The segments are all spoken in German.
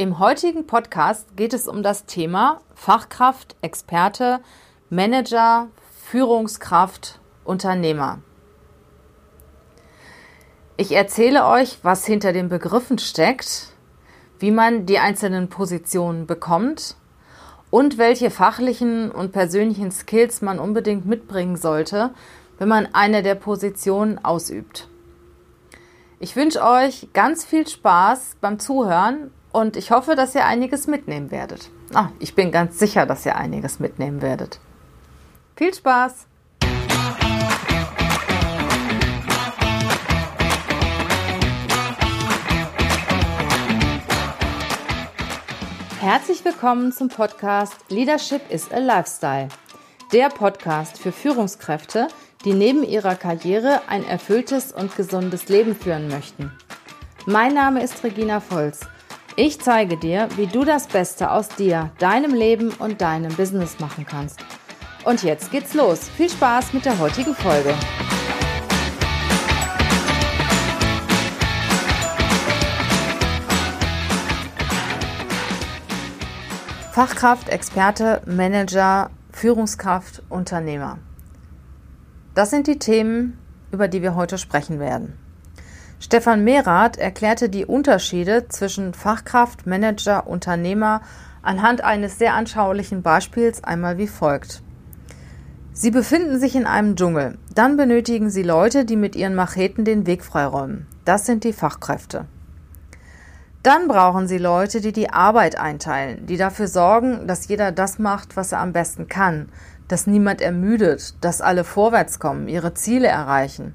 Im heutigen Podcast geht es um das Thema Fachkraft, Experte, Manager, Führungskraft, Unternehmer. Ich erzähle euch, was hinter den Begriffen steckt, wie man die einzelnen Positionen bekommt und welche fachlichen und persönlichen Skills man unbedingt mitbringen sollte, wenn man eine der Positionen ausübt. Ich wünsche euch ganz viel Spaß beim Zuhören und ich hoffe, dass ihr einiges mitnehmen werdet. Ah, ich bin ganz sicher, dass ihr einiges mitnehmen werdet. Viel Spaß! Herzlich willkommen zum Podcast Leadership is a Lifestyle. Der Podcast für Führungskräfte, die neben ihrer Karriere ein erfülltes und gesundes Leben führen möchten. Mein Name ist Regina Volz ich zeige dir, wie du das Beste aus dir, deinem Leben und deinem Business machen kannst. Und jetzt geht's los. Viel Spaß mit der heutigen Folge. Fachkraft, Experte, Manager, Führungskraft, Unternehmer. Das sind die Themen, über die wir heute sprechen werden. Stefan Mehrath erklärte die Unterschiede zwischen Fachkraft, Manager, Unternehmer anhand eines sehr anschaulichen Beispiels einmal wie folgt. Sie befinden sich in einem Dschungel. Dann benötigen Sie Leute, die mit ihren Macheten den Weg freiräumen. Das sind die Fachkräfte. Dann brauchen Sie Leute, die die Arbeit einteilen, die dafür sorgen, dass jeder das macht, was er am besten kann, dass niemand ermüdet, dass alle vorwärts kommen, ihre Ziele erreichen.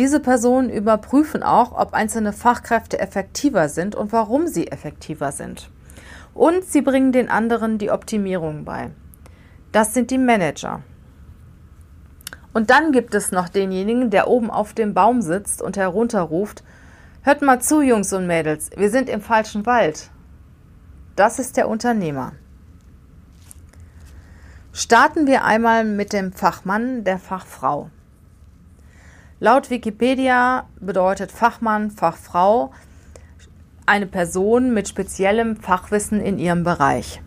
Diese Personen überprüfen auch, ob einzelne Fachkräfte effektiver sind und warum sie effektiver sind. Und sie bringen den anderen die Optimierung bei. Das sind die Manager. Und dann gibt es noch denjenigen, der oben auf dem Baum sitzt und herunterruft, Hört mal zu, Jungs und Mädels, wir sind im falschen Wald. Das ist der Unternehmer. Starten wir einmal mit dem Fachmann, der Fachfrau. Laut Wikipedia bedeutet Fachmann, Fachfrau eine Person mit speziellem Fachwissen in ihrem Bereich.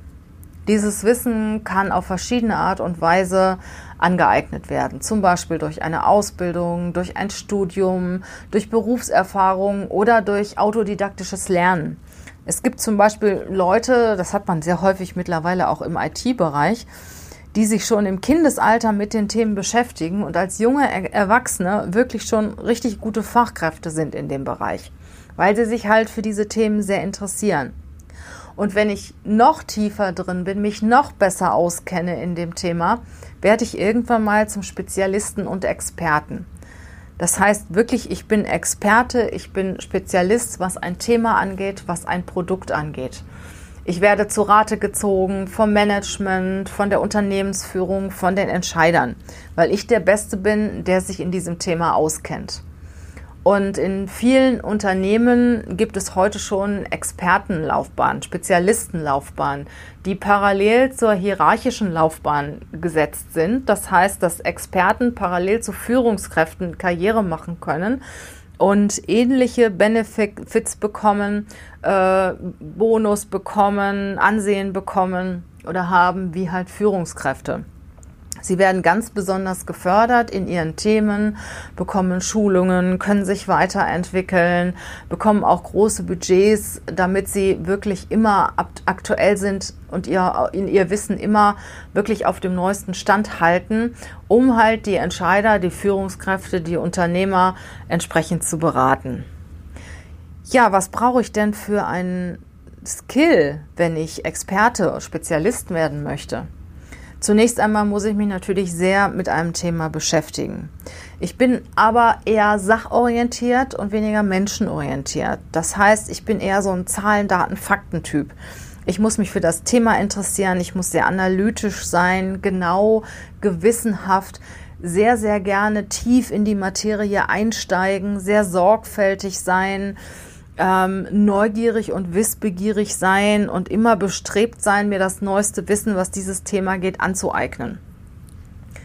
Dieses Wissen kann auf verschiedene Art und Weise angeeignet werden, zum Beispiel durch eine Ausbildung, durch ein Studium, durch Berufserfahrung oder durch autodidaktisches Lernen. Es gibt zum Beispiel Leute, das hat man sehr häufig mittlerweile auch im IT-Bereich, die sich schon im Kindesalter mit den Themen beschäftigen und als junge Erwachsene wirklich schon richtig gute Fachkräfte sind in dem Bereich, weil sie sich halt für diese Themen sehr interessieren. Und wenn ich noch tiefer drin bin, mich noch besser auskenne in dem Thema, werde ich irgendwann mal zum Spezialisten und Experten. Das heißt wirklich, ich bin Experte, ich bin Spezialist, was ein Thema angeht, was ein Produkt angeht. Ich werde zu Rate gezogen vom Management, von der Unternehmensführung, von den Entscheidern, weil ich der Beste bin, der sich in diesem Thema auskennt. Und in vielen Unternehmen gibt es heute schon Expertenlaufbahnen, Spezialistenlaufbahnen, die parallel zur hierarchischen Laufbahn gesetzt sind. Das heißt, dass Experten parallel zu Führungskräften Karriere machen können und ähnliche Benefits bekommen, äh, Bonus bekommen, Ansehen bekommen oder haben wie halt Führungskräfte. Sie werden ganz besonders gefördert in ihren Themen, bekommen Schulungen, können sich weiterentwickeln, bekommen auch große Budgets, damit sie wirklich immer aktuell sind und ihr, in ihr Wissen immer wirklich auf dem neuesten Stand halten, um halt die Entscheider, die Führungskräfte, die Unternehmer entsprechend zu beraten. Ja, was brauche ich denn für einen Skill, wenn ich Experte, Spezialist werden möchte? Zunächst einmal muss ich mich natürlich sehr mit einem Thema beschäftigen. Ich bin aber eher sachorientiert und weniger menschenorientiert. Das heißt, ich bin eher so ein Zahlen, Daten, Fakten-Typ. Ich muss mich für das Thema interessieren, ich muss sehr analytisch sein, genau, gewissenhaft, sehr, sehr gerne tief in die Materie einsteigen, sehr sorgfältig sein, ähm, neugierig und wissbegierig sein und immer bestrebt sein, mir das neueste Wissen, was dieses Thema geht, anzueignen.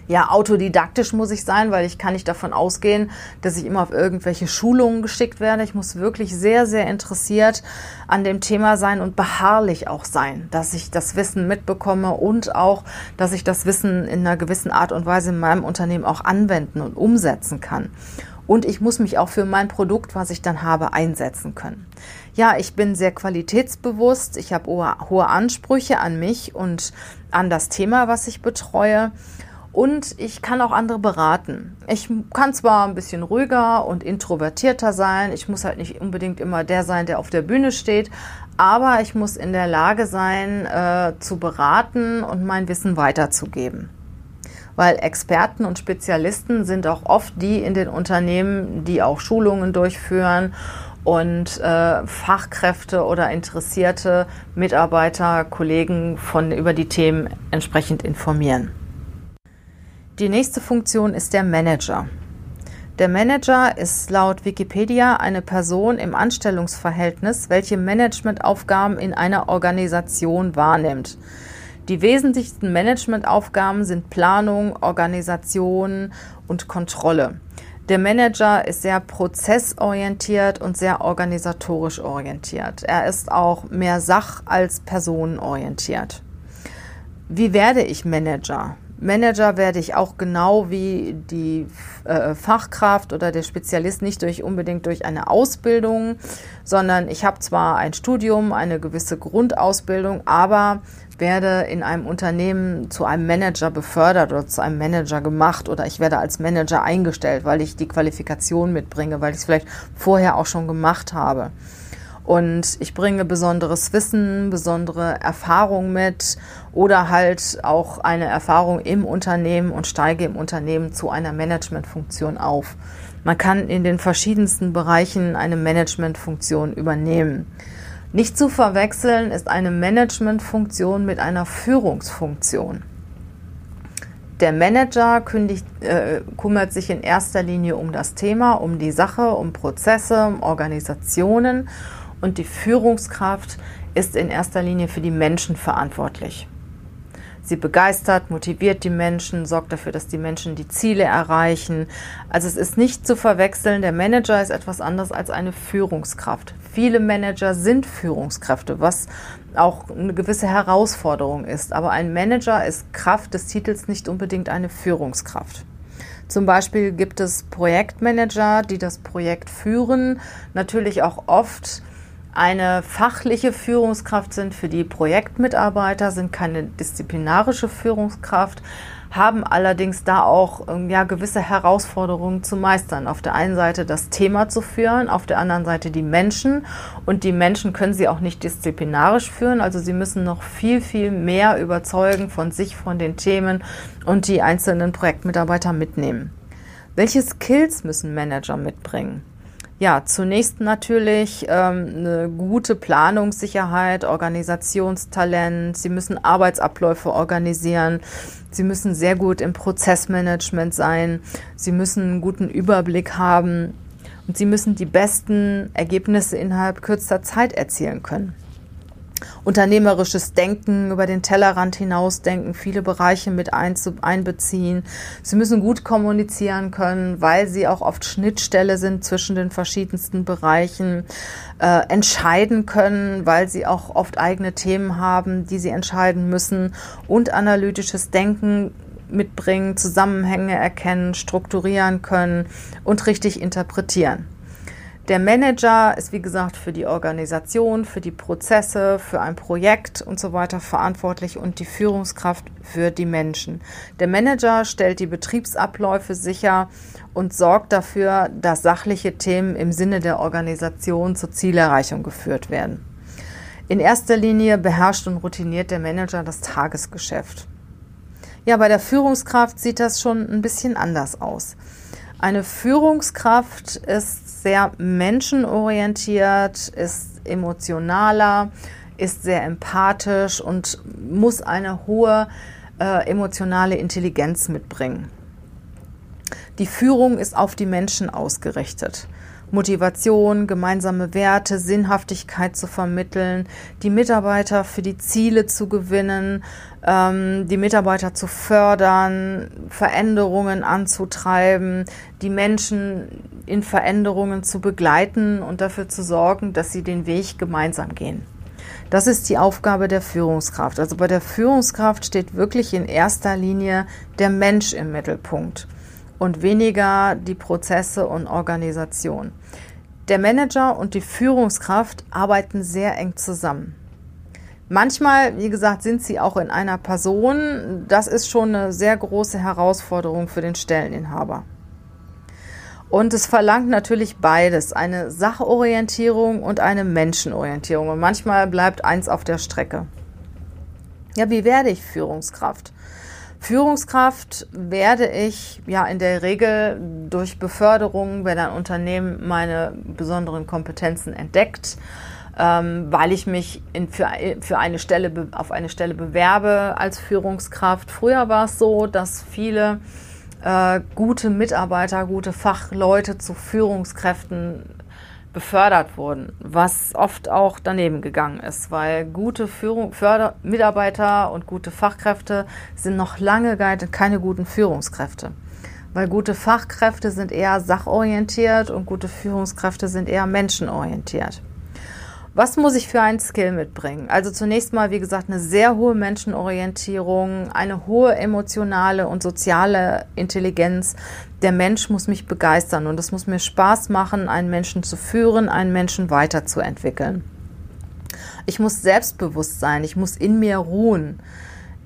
ja, autodidaktisch muss ich sein, weil ich kann nicht davon ausgehen, dass ich immer auf irgendwelche Schulungen geschickt werde. Ich muss wirklich sehr, sehr interessiert an dem Thema sein und beharrlich auch sein, dass ich das Wissen mitbekomme und auch, dass ich das Wissen in einer gewissen Art und Weise in meinem Unternehmen auch anwenden und umsetzen kann. Und ich muss mich auch für mein Produkt, was ich dann habe, einsetzen können. Ja, ich bin sehr qualitätsbewusst. Ich habe hohe Ansprüche an mich und an das Thema, was ich betreue. Und ich kann auch andere beraten. Ich kann zwar ein bisschen ruhiger und introvertierter sein, ich muss halt nicht unbedingt immer der sein, der auf der Bühne steht, aber ich muss in der Lage sein, äh, zu beraten und mein Wissen weiterzugeben. Weil Experten und Spezialisten sind auch oft die in den Unternehmen, die auch Schulungen durchführen und äh, Fachkräfte oder interessierte Mitarbeiter, Kollegen von über die Themen entsprechend informieren. Die nächste Funktion ist der Manager. Der Manager ist laut Wikipedia eine Person im Anstellungsverhältnis, welche Managementaufgaben in einer Organisation wahrnimmt. Die wesentlichsten Managementaufgaben sind Planung, Organisation und Kontrolle. Der Manager ist sehr prozessorientiert und sehr organisatorisch orientiert. Er ist auch mehr sach- als personenorientiert. Wie werde ich Manager? Manager werde ich auch genau wie die äh, Fachkraft oder der Spezialist nicht durch unbedingt durch eine Ausbildung, sondern ich habe zwar ein Studium, eine gewisse Grundausbildung, aber werde in einem Unternehmen zu einem Manager befördert oder zu einem Manager gemacht oder ich werde als Manager eingestellt, weil ich die Qualifikation mitbringe, weil ich es vielleicht vorher auch schon gemacht habe. Und ich bringe besonderes Wissen, besondere Erfahrung mit oder halt auch eine Erfahrung im Unternehmen und steige im Unternehmen zu einer Managementfunktion auf. Man kann in den verschiedensten Bereichen eine Managementfunktion übernehmen. Nicht zu verwechseln ist eine Managementfunktion mit einer Führungsfunktion. Der Manager kündigt, äh, kümmert sich in erster Linie um das Thema, um die Sache, um Prozesse, um Organisationen und die Führungskraft ist in erster Linie für die Menschen verantwortlich. Sie begeistert, motiviert die Menschen, sorgt dafür, dass die Menschen die Ziele erreichen. Also es ist nicht zu verwechseln, der Manager ist etwas anderes als eine Führungskraft. Viele Manager sind Führungskräfte, was auch eine gewisse Herausforderung ist. Aber ein Manager ist Kraft des Titels nicht unbedingt eine Führungskraft. Zum Beispiel gibt es Projektmanager, die das Projekt führen, natürlich auch oft eine fachliche Führungskraft sind für die Projektmitarbeiter, sind keine disziplinarische Führungskraft, haben allerdings da auch ähm, ja, gewisse Herausforderungen zu meistern. Auf der einen Seite das Thema zu führen, auf der anderen Seite die Menschen. Und die Menschen können sie auch nicht disziplinarisch führen. Also sie müssen noch viel, viel mehr überzeugen von sich, von den Themen und die einzelnen Projektmitarbeiter mitnehmen. Welche Skills müssen Manager mitbringen? Ja, zunächst natürlich ähm, eine gute Planungssicherheit, Organisationstalent. Sie müssen Arbeitsabläufe organisieren. Sie müssen sehr gut im Prozessmanagement sein. Sie müssen einen guten Überblick haben. Und sie müssen die besten Ergebnisse innerhalb kürzester Zeit erzielen können unternehmerisches Denken, über den Tellerrand hinausdenken, viele Bereiche mit einbeziehen. Sie müssen gut kommunizieren können, weil sie auch oft Schnittstelle sind zwischen den verschiedensten Bereichen, äh, entscheiden können, weil sie auch oft eigene Themen haben, die sie entscheiden müssen und analytisches Denken mitbringen, Zusammenhänge erkennen, strukturieren können und richtig interpretieren. Der Manager ist, wie gesagt, für die Organisation, für die Prozesse, für ein Projekt und so weiter verantwortlich und die Führungskraft für die Menschen. Der Manager stellt die Betriebsabläufe sicher und sorgt dafür, dass sachliche Themen im Sinne der Organisation zur Zielerreichung geführt werden. In erster Linie beherrscht und routiniert der Manager das Tagesgeschäft. Ja, bei der Führungskraft sieht das schon ein bisschen anders aus. Eine Führungskraft ist sehr menschenorientiert, ist emotionaler, ist sehr empathisch und muss eine hohe äh, emotionale Intelligenz mitbringen. Die Führung ist auf die Menschen ausgerichtet. Motivation, gemeinsame Werte, Sinnhaftigkeit zu vermitteln, die Mitarbeiter für die Ziele zu gewinnen, ähm, die Mitarbeiter zu fördern, Veränderungen anzutreiben, die Menschen in Veränderungen zu begleiten und dafür zu sorgen, dass sie den Weg gemeinsam gehen. Das ist die Aufgabe der Führungskraft. Also bei der Führungskraft steht wirklich in erster Linie der Mensch im Mittelpunkt und weniger die Prozesse und Organisation. Der Manager und die Führungskraft arbeiten sehr eng zusammen. Manchmal, wie gesagt, sind sie auch in einer Person. Das ist schon eine sehr große Herausforderung für den Stelleninhaber. Und es verlangt natürlich beides, eine Sachorientierung und eine Menschenorientierung. Und manchmal bleibt eins auf der Strecke. Ja, wie werde ich Führungskraft? Führungskraft werde ich ja in der Regel durch Beförderung, wenn ein Unternehmen meine besonderen Kompetenzen entdeckt, ähm, weil ich mich in, für, für eine Stelle auf eine Stelle bewerbe als Führungskraft. Früher war es so, dass viele äh, gute Mitarbeiter, gute Fachleute zu Führungskräften befördert wurden, was oft auch daneben gegangen ist, weil gute Führung, Förder, Mitarbeiter und gute Fachkräfte sind noch lange keine guten Führungskräfte. Weil gute Fachkräfte sind eher sachorientiert und gute Führungskräfte sind eher menschenorientiert. Was muss ich für einen Skill mitbringen? Also zunächst mal, wie gesagt, eine sehr hohe Menschenorientierung, eine hohe emotionale und soziale Intelligenz. Der Mensch muss mich begeistern und es muss mir Spaß machen, einen Menschen zu führen, einen Menschen weiterzuentwickeln. Ich muss selbstbewusst sein, ich muss in mir ruhen.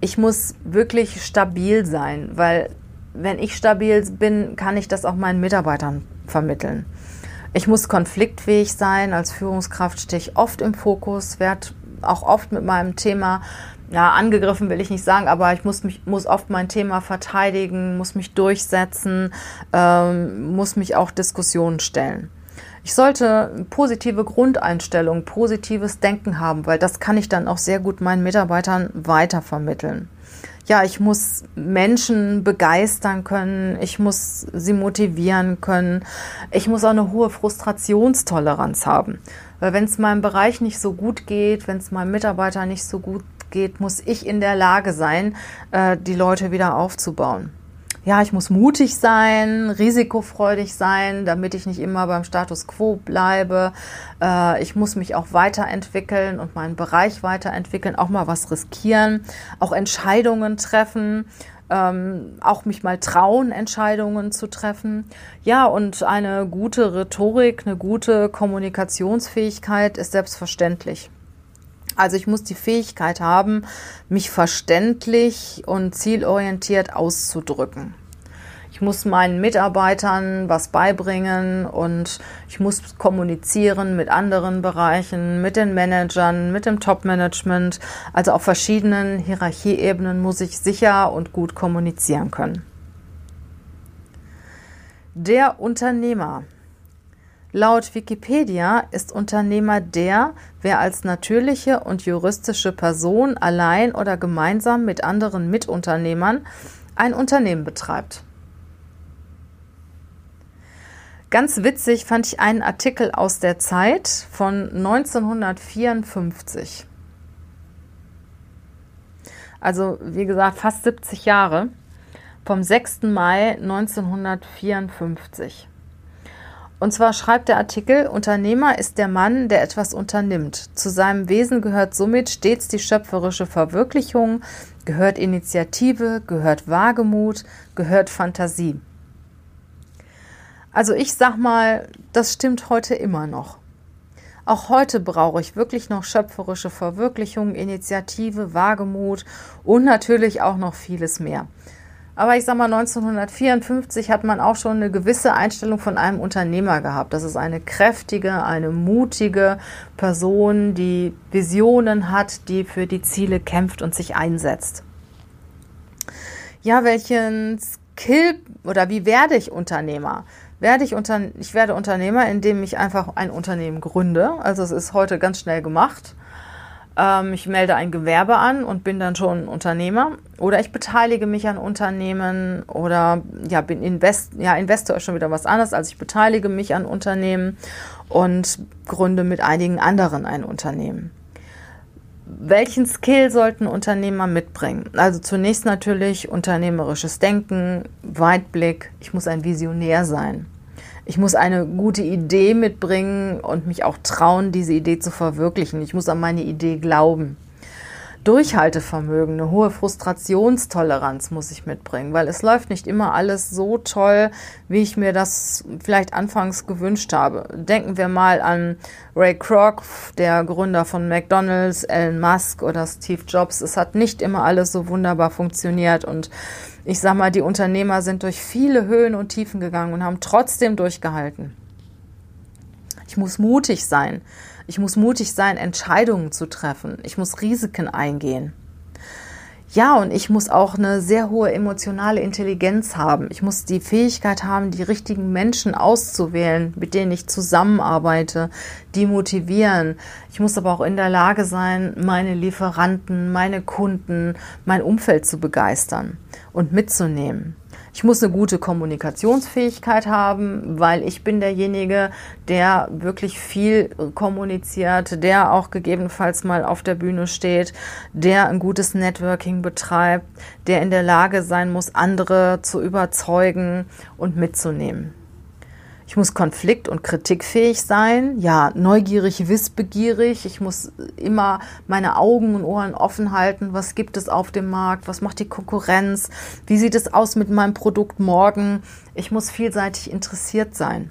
Ich muss wirklich stabil sein, weil wenn ich stabil bin, kann ich das auch meinen Mitarbeitern vermitteln. Ich muss konfliktfähig sein. Als Führungskraft stehe ich oft im Fokus, werde auch oft mit meinem Thema ja, angegriffen will ich nicht sagen, aber ich muss mich, muss oft mein Thema verteidigen, muss mich durchsetzen, ähm, muss mich auch Diskussionen stellen. Ich sollte positive Grundeinstellung, positives Denken haben, weil das kann ich dann auch sehr gut meinen Mitarbeitern weitervermitteln ja, ich muss Menschen begeistern können, ich muss sie motivieren können, ich muss auch eine hohe Frustrationstoleranz haben. Weil wenn es meinem Bereich nicht so gut geht, wenn es meinem Mitarbeiter nicht so gut geht, muss ich in der Lage sein, äh, die Leute wieder aufzubauen ja, ich muss mutig sein, risikofreudig sein, damit ich nicht immer beim Status quo bleibe. Äh, ich muss mich auch weiterentwickeln und meinen Bereich weiterentwickeln, auch mal was riskieren, auch Entscheidungen treffen. Ähm, auch mich mal trauen, Entscheidungen zu treffen. Ja, und eine gute Rhetorik, eine gute Kommunikationsfähigkeit ist selbstverständlich. Also ich muss die Fähigkeit haben, mich verständlich und zielorientiert auszudrücken. Ich muss meinen Mitarbeitern was beibringen und ich muss kommunizieren mit anderen Bereichen, mit den Managern, mit dem Top-Management. Also auf verschiedenen Hierarchieebenen muss ich sicher und gut kommunizieren können. Der Unternehmer. Laut Wikipedia ist Unternehmer der, wer als natürliche und juristische Person allein oder gemeinsam mit anderen Mitunternehmern ein Unternehmen betreibt. Ganz witzig fand ich einen Artikel aus der Zeit von 1954. Also wie gesagt, fast 70 Jahre. Vom 6. Mai 1954. Und zwar schreibt der Artikel, Unternehmer ist der Mann, der etwas unternimmt. Zu seinem Wesen gehört somit stets die schöpferische Verwirklichung, gehört Initiative, gehört Wagemut, gehört Fantasie. Also ich sag mal, das stimmt heute immer noch. Auch heute brauche ich wirklich noch schöpferische Verwirklichung, Initiative, Wagemut und natürlich auch noch vieles mehr. Aber ich sag mal, 1954 hat man auch schon eine gewisse Einstellung von einem Unternehmer gehabt. Das ist eine kräftige, eine mutige Person, die Visionen hat, die für die Ziele kämpft und sich einsetzt. Ja, welchen Skill oder wie werde ich Unternehmer? Werde ich, unter, ich werde Unternehmer, indem ich einfach ein Unternehmen gründe. Also es ist heute ganz schnell gemacht ähm, ich melde ein Gewerbe an und bin dann schon Unternehmer. Oder ich beteilige mich an Unternehmen oder ja, bin Invest, ja, Investor ist schon wieder was anderes. Also ich beteilige mich an Unternehmen und gründe mit einigen anderen ein Unternehmen. Welchen Skill sollten Unternehmer mitbringen? Also zunächst natürlich unternehmerisches Denken, Weitblick. Ich muss ein Visionär sein. Ich muss eine gute Idee mitbringen und mich auch trauen, diese Idee zu verwirklichen. Ich muss an meine Idee glauben. Durchhaltevermögen, eine hohe Frustrationstoleranz muss ich mitbringen, weil es läuft nicht immer alles so toll, wie ich mir das vielleicht anfangs gewünscht habe. Denken wir mal an Ray Kroc, der Gründer von McDonald's, Elon Musk oder Steve Jobs. Es hat nicht immer alles so wunderbar funktioniert und ich sag mal, die Unternehmer sind durch viele Höhen und Tiefen gegangen und haben trotzdem durchgehalten. Ich muss mutig sein. Ich muss mutig sein, Entscheidungen zu treffen. Ich muss Risiken eingehen. Ja, und ich muss auch eine sehr hohe emotionale Intelligenz haben. Ich muss die Fähigkeit haben, die richtigen Menschen auszuwählen, mit denen ich zusammenarbeite, die motivieren. Ich muss aber auch in der Lage sein, meine Lieferanten, meine Kunden, mein Umfeld zu begeistern und mitzunehmen. Ich muss eine gute Kommunikationsfähigkeit haben, weil ich bin derjenige, der wirklich viel kommuniziert, der auch gegebenenfalls mal auf der Bühne steht, der ein gutes Networking betreibt, der in der Lage sein muss, andere zu überzeugen und mitzunehmen. Ich muss konflikt- und kritikfähig sein, ja, neugierig, wissbegierig. Ich muss immer meine Augen und Ohren offen halten. Was gibt es auf dem Markt? Was macht die Konkurrenz? Wie sieht es aus mit meinem Produkt morgen? Ich muss vielseitig interessiert sein.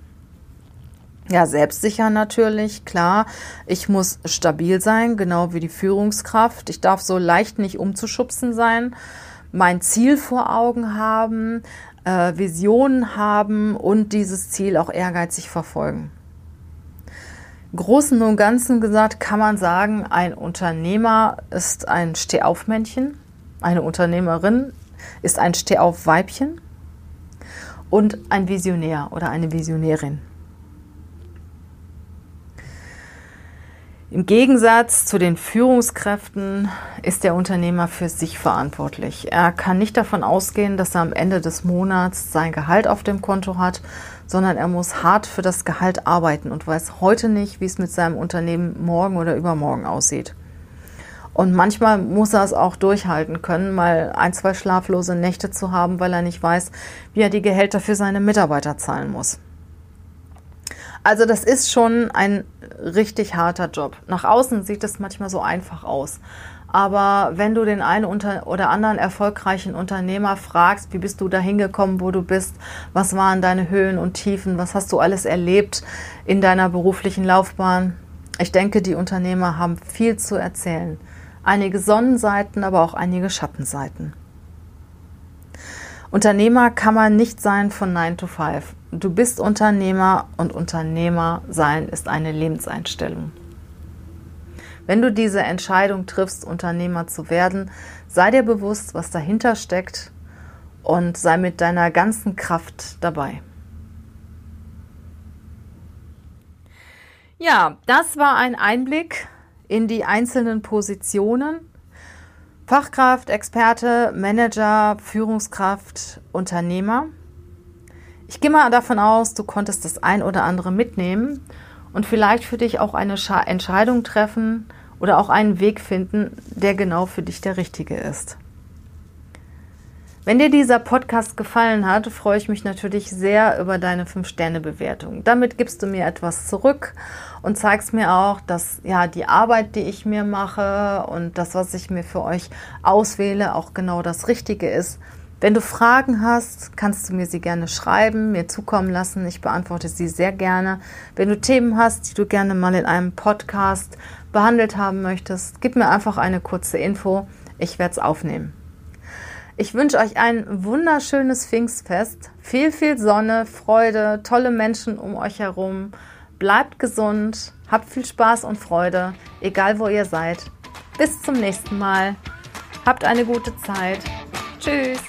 Ja, selbstsicher natürlich, klar. Ich muss stabil sein, genau wie die Führungskraft. Ich darf so leicht nicht umzuschubsen sein. Mein Ziel vor Augen haben, äh, Visionen haben und dieses Ziel auch ehrgeizig verfolgen. Großen und Ganzen gesagt kann man sagen, ein Unternehmer ist ein Stehaufmännchen, eine Unternehmerin ist ein Stehaufweibchen und ein Visionär oder eine Visionärin. Im Gegensatz zu den Führungskräften ist der Unternehmer für sich verantwortlich. Er kann nicht davon ausgehen, dass er am Ende des Monats sein Gehalt auf dem Konto hat, sondern er muss hart für das Gehalt arbeiten und weiß heute nicht, wie es mit seinem Unternehmen morgen oder übermorgen aussieht. Und manchmal muss er es auch durchhalten können, mal ein, zwei schlaflose Nächte zu haben, weil er nicht weiß, wie er die Gehälter für seine Mitarbeiter zahlen muss. Also das ist schon ein richtig harter Job. Nach außen sieht es manchmal so einfach aus. Aber wenn du den einen oder anderen erfolgreichen Unternehmer fragst, wie bist du da hingekommen, wo du bist, was waren deine Höhen und Tiefen, was hast du alles erlebt in deiner beruflichen Laufbahn, ich denke, die Unternehmer haben viel zu erzählen. Einige Sonnenseiten, aber auch einige Schattenseiten. Unternehmer kann man nicht sein von 9 to 5. Du bist Unternehmer und Unternehmer sein ist eine Lebenseinstellung. Wenn du diese Entscheidung triffst, Unternehmer zu werden, sei dir bewusst, was dahinter steckt und sei mit deiner ganzen Kraft dabei. Ja, das war ein Einblick in die einzelnen Positionen Fachkraft, Experte, Manager, Führungskraft, Unternehmer. Ich gehe mal davon aus, du konntest das ein oder andere mitnehmen und vielleicht für dich auch eine Entscheidung treffen oder auch einen Weg finden, der genau für dich der richtige ist. Wenn dir dieser Podcast gefallen hat, freue ich mich natürlich sehr über deine 5-Sterne-Bewertung. Damit gibst du mir etwas zurück und zeigst mir auch, dass ja die Arbeit, die ich mir mache und das, was ich mir für euch auswähle, auch genau das Richtige ist. Wenn du Fragen hast, kannst du mir sie gerne schreiben, mir zukommen lassen. Ich beantworte sie sehr gerne. Wenn du Themen hast, die du gerne mal in einem Podcast behandelt haben möchtest, gib mir einfach eine kurze Info. Ich werde es aufnehmen. Ich wünsche euch ein wunderschönes Pfingstfest. Viel, viel Sonne, Freude, tolle Menschen um euch herum. Bleibt gesund, habt viel Spaß und Freude, egal wo ihr seid. Bis zum nächsten Mal. Habt eine gute Zeit. Tschüss.